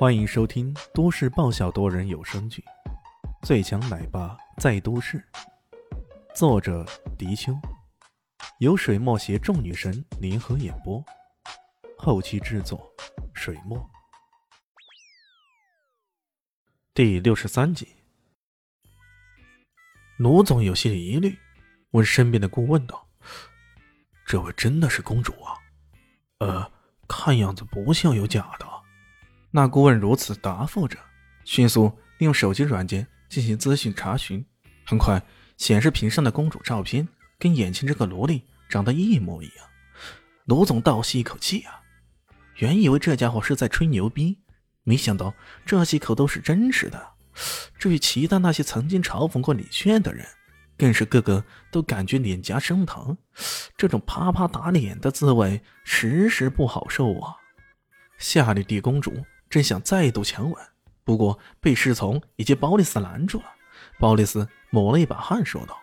欢迎收听都市爆笑多人有声剧《最强奶爸在都市》，作者：迪秋，由水墨携众女神联合演播，后期制作：水墨。第六十三集，卢总有些疑虑，问身边的顾问道：“这位真的是公主啊？呃，看样子不像有假的。”那顾问如此答复着，迅速利用手机软件进行资讯查询。很快，显示屏上的公主照片跟眼前这个萝莉长得一模一样。卢总倒吸一口气啊，原以为这家伙是在吹牛逼，没想到这些可都是真实的。至于其他那些曾经嘲讽过李炫的人，更是个个都感觉脸颊生疼。这种啪啪打脸的滋味，时时不好受啊！夏绿蒂公主。正想再度强吻，不过被侍从以及鲍里斯拦住了。鲍里斯抹了一把汗，说道：“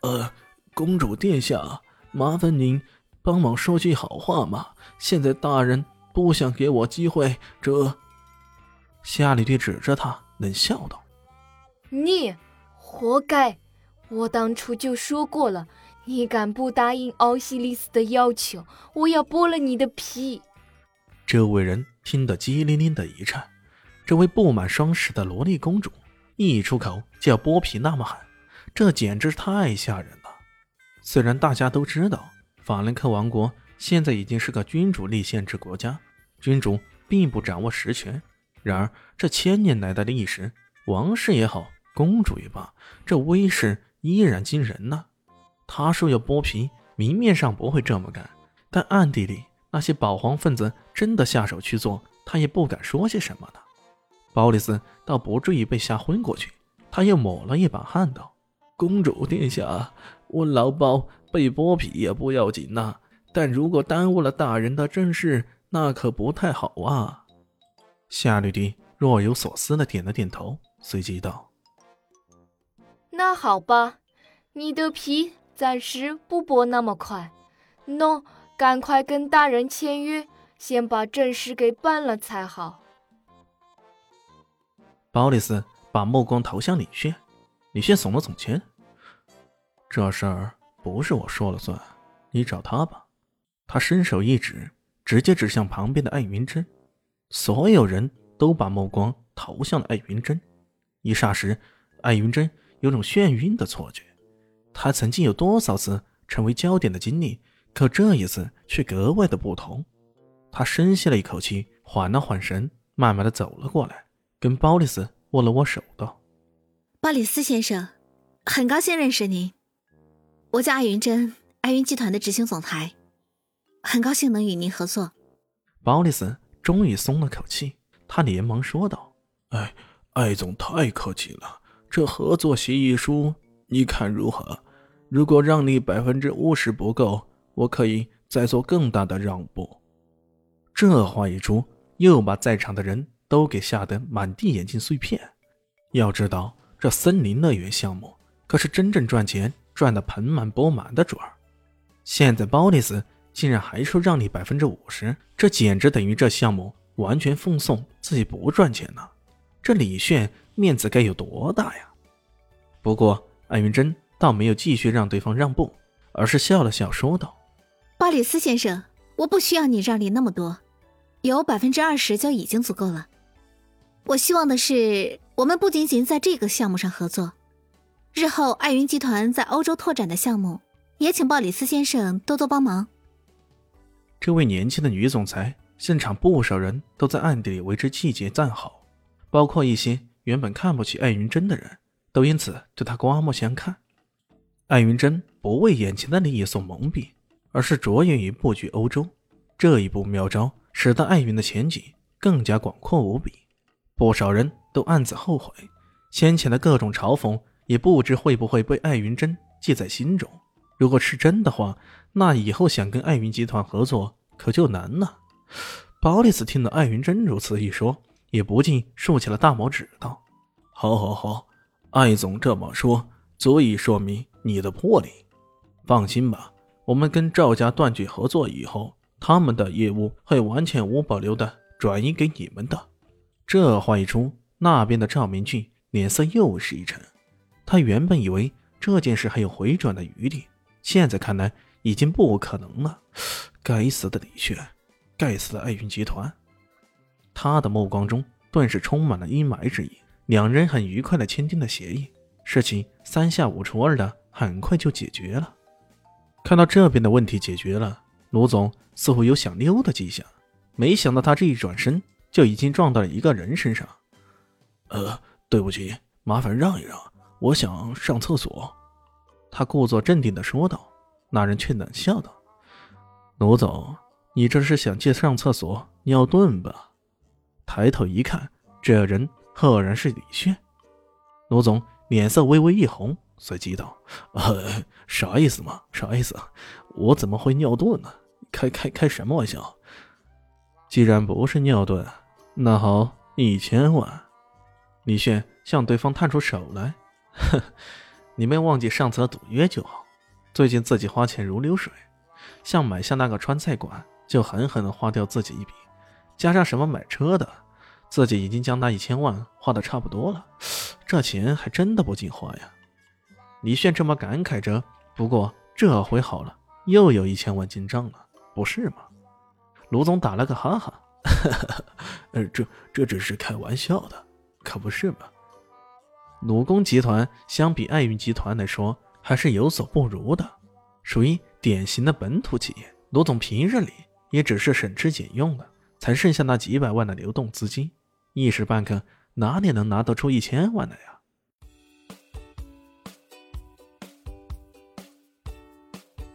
呃，公主殿下，麻烦您帮忙说句好话嘛。现在大人不想给我机会，这……”夏里蒂指着他冷笑道：“你活该！我当初就说过了，你敢不答应奥西里斯的要求，我要剥了你的皮。”这位人。听得激灵灵的一颤，这位不满双十的萝莉公主一出口就要剥皮，那么狠，这简直太吓人了。虽然大家都知道法兰克王国现在已经是个君主立宪制国家，君主并不掌握实权，然而这千年来的历史，王室也好，公主也罢，这威势依然惊人呢。他说要剥皮，明面上不会这么干，但暗地里。那些保皇分子真的下手去做，他也不敢说些什么呢。鲍里斯倒不至于被吓昏过去，他又抹了一把汗道：“公主殿下，我老包被剥皮也不要紧呐，但如果耽误了大人的正事，那可不太好啊。”夏绿蒂若有所思的点了点头，随即道：“那好吧，你的皮暂时不剥那么快，喏。”赶快跟大人签约，先把正事给办了才好。鲍里斯把目光投向李炫，李炫耸了耸肩：“这事儿不是我说了算，你找他吧。”他伸手一指，直接指向旁边的艾云珍。所有人都把目光投向了艾云珍。一霎时，艾云珍有种眩晕的错觉。他曾经有多少次成为焦点的经历？可这一次却格外的不同，他深吸了一口气，缓了缓神，慢慢的走了过来，跟鲍里斯握了握手，道：“鲍里斯先生，很高兴认识您。我叫艾云珍，艾云集团的执行总裁，很高兴能与您合作。”鲍里斯终于松了口气，他连忙说道：“哎，艾总太客气了，这合作协议书你看如何？如果让你百分之五十不够。”我可以再做更大的让步。这话一出，又把在场的人都给吓得满地眼镜碎片。要知道，这森林乐园项目可是真正赚钱赚得盆满钵满的主儿。现在鲍里斯竟然还说让你百分之五十，这简直等于这项目完全奉送，自己不赚钱呢。这李炫面子该有多大呀？不过艾云珍倒没有继续让对方让步，而是笑了笑说道。鲍里斯先生，我不需要你让利那么多，有百分之二十就已经足够了。我希望的是，我们不仅仅在这个项目上合作，日后爱云集团在欧洲拓展的项目，也请鲍里斯先生多多帮忙。这位年轻的女总裁，现场不少人都在暗地里为之气节赞好，包括一些原本看不起艾云珍的人，都因此对她刮目相看。艾云珍不为眼前的利益所蒙蔽。而是着眼于布局欧洲，这一步妙招使得艾云的前景更加广阔无比。不少人都暗自后悔，先前的各种嘲讽也不知会不会被艾云珍记在心中。如果是真的话，那以后想跟艾云集团合作可就难了。鲍里斯听了艾云珍如此一说，也不禁竖起了大拇指，道：“好，好，好，艾总这么说，足以说明你的魄力。放心吧。”我们跟赵家断绝合作以后，他们的业务会完全无保留的转移给你们的。这话一出，那边的赵明俊脸色又是一沉。他原本以为这件事还有回转的余地，现在看来已经不可能了。该死的李炫，该死的爱云集团！他的目光中顿时充满了阴霾之意。两人很愉快的签订了协议，事情三下五除二的很快就解决了。看到这边的问题解决了，卢总似乎有想溜的迹象。没想到他这一转身就已经撞到了一个人身上。呃，对不起，麻烦让一让，我想上厕所。他故作镇定的说道。那人却冷笑道：“卢总，你这是想借上厕所尿遁吧？”抬头一看，这人赫然是李炫。卢总脸色微微一红，随即道：“呃，啥意思嘛？啥意思？我怎么会尿遁呢？开开开什么玩笑？既然不是尿遁，那好，一千万。”李炫向对方探出手来：“哼，你没忘记上次的赌约就好。最近自己花钱如流水，像买下那个川菜馆，就狠狠的花掉自己一笔，加上什么买车的。”自己已经将那一千万花的差不多了，这钱还真的不经花呀！李炫这么感慨着。不过这回好了，又有一千万进账了，不是吗？卢总打了个哈哈，呃，这这只是开玩笑的，可不是吗？鲁工集团相比爱运集团来说，还是有所不如的，属于典型的本土企业。卢总平日里也只是省吃俭用的，才剩下那几百万的流动资金。一时半刻哪里能拿得出一千万来呀？